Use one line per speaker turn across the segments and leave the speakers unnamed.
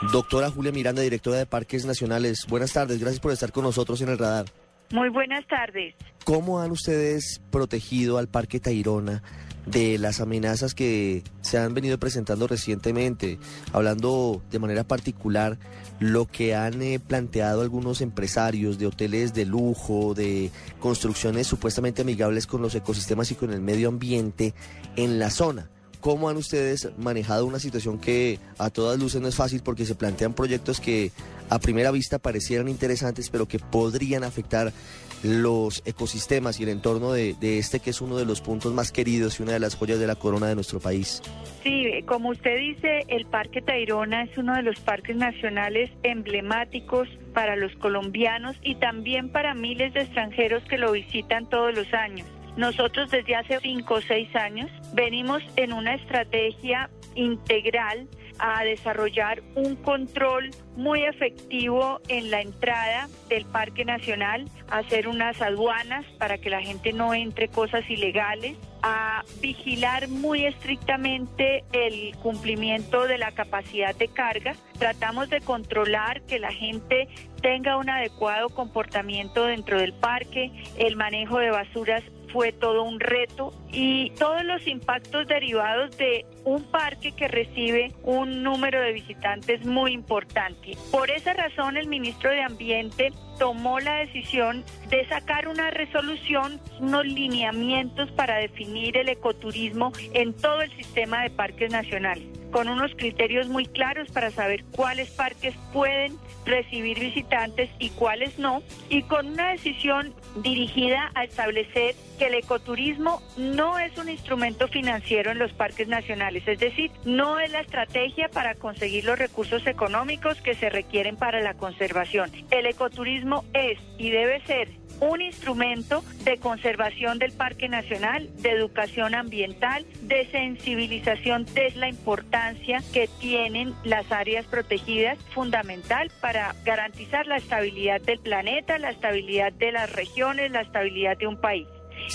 Doctora Julia Miranda, directora de Parques Nacionales, buenas tardes, gracias por estar con nosotros en el radar.
Muy buenas tardes.
¿Cómo han ustedes protegido al Parque Tayrona de las amenazas que se han venido presentando recientemente? Hablando de manera particular, lo que han eh, planteado algunos empresarios de hoteles de lujo, de construcciones supuestamente amigables con los ecosistemas y con el medio ambiente en la zona. ¿Cómo han ustedes manejado una situación que a todas luces no es fácil porque se plantean proyectos que a primera vista parecieran interesantes pero que podrían afectar los ecosistemas y el entorno de, este que es uno de los puntos más queridos y una de las joyas de la corona de nuestro país?
Sí, como usted dice, el Parque Tayrona es uno de los parques nacionales emblemáticos para los colombianos y también para miles de extranjeros que lo visitan todos los años. Nosotros desde hace cinco o seis años venimos en una estrategia integral a desarrollar un control muy efectivo en la entrada del Parque Nacional, a hacer unas aduanas para que la gente no entre cosas ilegales, a vigilar muy estrictamente el cumplimiento de la capacidad de carga. Tratamos de controlar que la gente tenga un adecuado comportamiento dentro del parque, el manejo de basuras fue todo un reto y todos los impactos derivados de un parque que recibe un número de visitantes muy importante. Por esa razón el ministro de Ambiente tomó la decisión de sacar una resolución, unos lineamientos para definir el ecoturismo en todo el sistema de parques nacionales, con unos criterios muy claros para saber cuáles parques pueden recibir visitantes y cuáles no, y con una decisión dirigida a establecer que el ecoturismo no es un instrumento financiero en los parques nacionales, es decir, no es la estrategia para conseguir los recursos económicos que se requieren para la conservación. El ecoturismo es y debe ser un instrumento de conservación del Parque Nacional, de educación ambiental, de sensibilización de la importancia que tienen las áreas protegidas, fundamental para garantizar la estabilidad del planeta, la estabilidad de las regiones, la estabilidad de un país.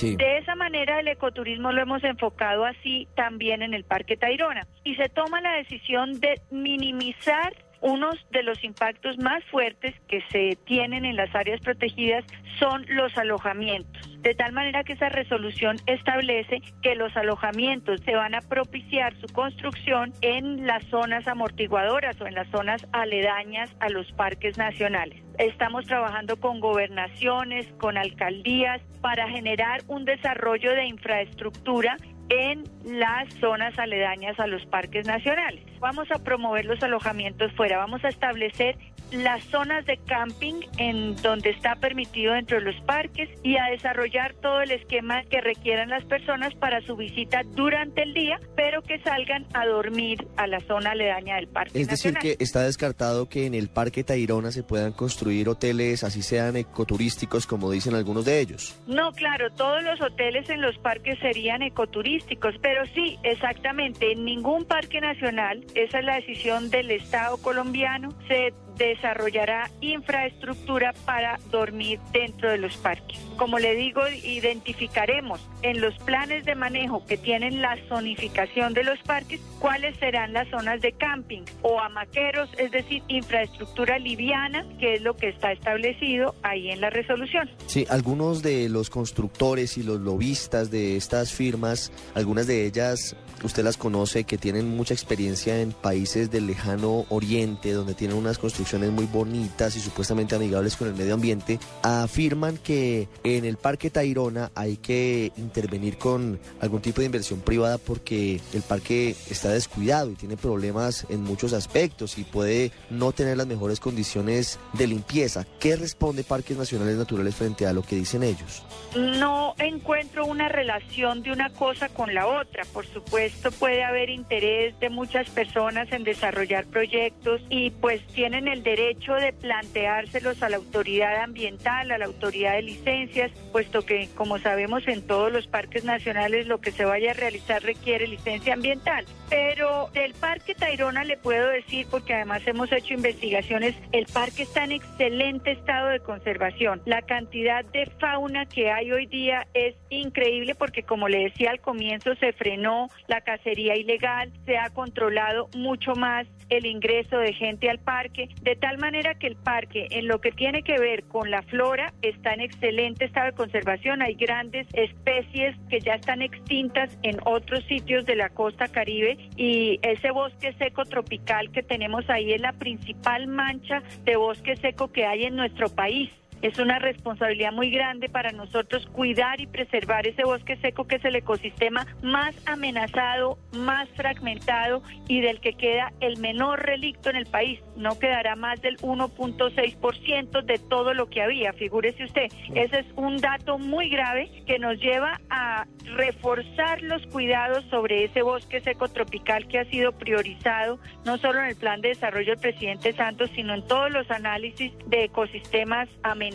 De esa manera el ecoturismo lo hemos enfocado así también en el Parque Tayrona y se toma la decisión de minimizar unos de los impactos más fuertes que se tienen en las áreas protegidas son los alojamientos. De tal manera que esa resolución establece que los alojamientos se van a propiciar su construcción en las zonas amortiguadoras o en las zonas aledañas a los parques nacionales. Estamos trabajando con gobernaciones, con alcaldías, para generar un desarrollo de infraestructura en las zonas aledañas a los parques nacionales. Vamos a promover los alojamientos fuera, vamos a establecer las zonas de camping en donde está permitido dentro de los parques y a desarrollar todo el esquema que requieran las personas para su visita durante el día, pero que salgan a dormir a la zona aledaña del parque.
Es decir, que está descartado que en el Parque Tayrona se puedan construir hoteles, así sean ecoturísticos, como dicen algunos de ellos.
No, claro, todos los hoteles en los parques serían ecoturísticos, pero sí, exactamente, en ningún parque nacional, esa es la decisión del Estado colombiano, se desarrollará infraestructura para dormir dentro de los parques. Como le digo, identificaremos en los planes de manejo que tienen la zonificación de los parques cuáles serán las zonas de camping o amaqueros, es decir, infraestructura liviana, que es lo que está establecido ahí en la resolución.
Sí, algunos de los constructores y los lobistas de estas firmas, algunas de ellas usted las conoce, que tienen mucha experiencia en países del lejano oriente, donde tienen unas construcciones muy bonitas y supuestamente amigables con el medio ambiente, afirman que en el Parque Tayrona hay que intervenir con algún tipo de inversión privada porque el parque está descuidado y tiene problemas en muchos aspectos y puede no tener las mejores condiciones de limpieza. ¿Qué responde Parques Nacionales Naturales frente a lo que dicen ellos?
No encuentro una relación de una cosa con la otra. Por supuesto, puede haber interés de muchas personas en desarrollar proyectos y pues tienen el derecho de planteárselos a la autoridad ambiental, a la autoridad de licencias, puesto que, como sabemos, en todos los parques nacionales lo que se vaya a realizar requiere licencia ambiental. Pero del Parque Tayrona le puedo decir, porque además hemos hecho investigaciones, el parque está en excelente estado de conservación. La cantidad de fauna que hay hoy día es increíble porque, como le decía al comienzo, se frenó la cacería ilegal, se ha controlado mucho más el ingreso de gente al parque, de tal manera que el parque, en lo que tiene que ver con la flora, está en excelente estado de conservación. Hay grandes especies que ya están extintas en otros sitios de la costa caribe y ese bosque seco tropical que tenemos ahí es la principal mancha de bosque seco que hay en nuestro país. Es una responsabilidad muy grande para nosotros cuidar y preservar ese bosque seco que es el ecosistema más amenazado, más fragmentado y del que queda el menor relicto en el país. No quedará más del 1.6% de todo lo que había, figúrese usted. Ese es un dato muy grave que nos lleva a reforzar los cuidados sobre ese bosque seco tropical que ha sido priorizado no solo en el plan de desarrollo del presidente Santos, sino en todos los análisis de ecosistemas amenazados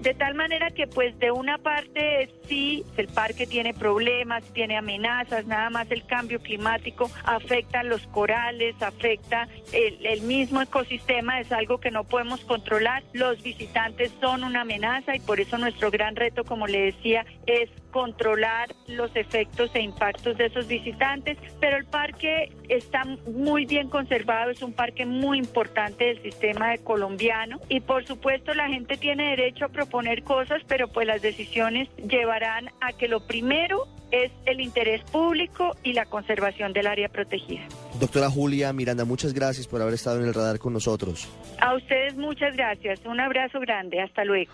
de tal manera que pues de una parte sí, el parque tiene problemas, tiene amenazas, nada más el cambio climático afecta a los corales, afecta el, el, mismo ecosistema, es algo que no podemos controlar. Los visitantes son una amenaza y por eso nuestro gran reto, como le decía, es controlar los efectos e impactos de esos visitantes, pero el parque está muy bien conservado, es un parque muy importante del sistema colombiano y por supuesto la gente tiene derecho a proponer cosas, pero pues las decisiones llevarán a que lo primero es el interés público y la conservación del área protegida.
Doctora Julia Miranda, muchas gracias por haber estado en el radar con nosotros.
A ustedes muchas gracias, un abrazo grande, hasta luego.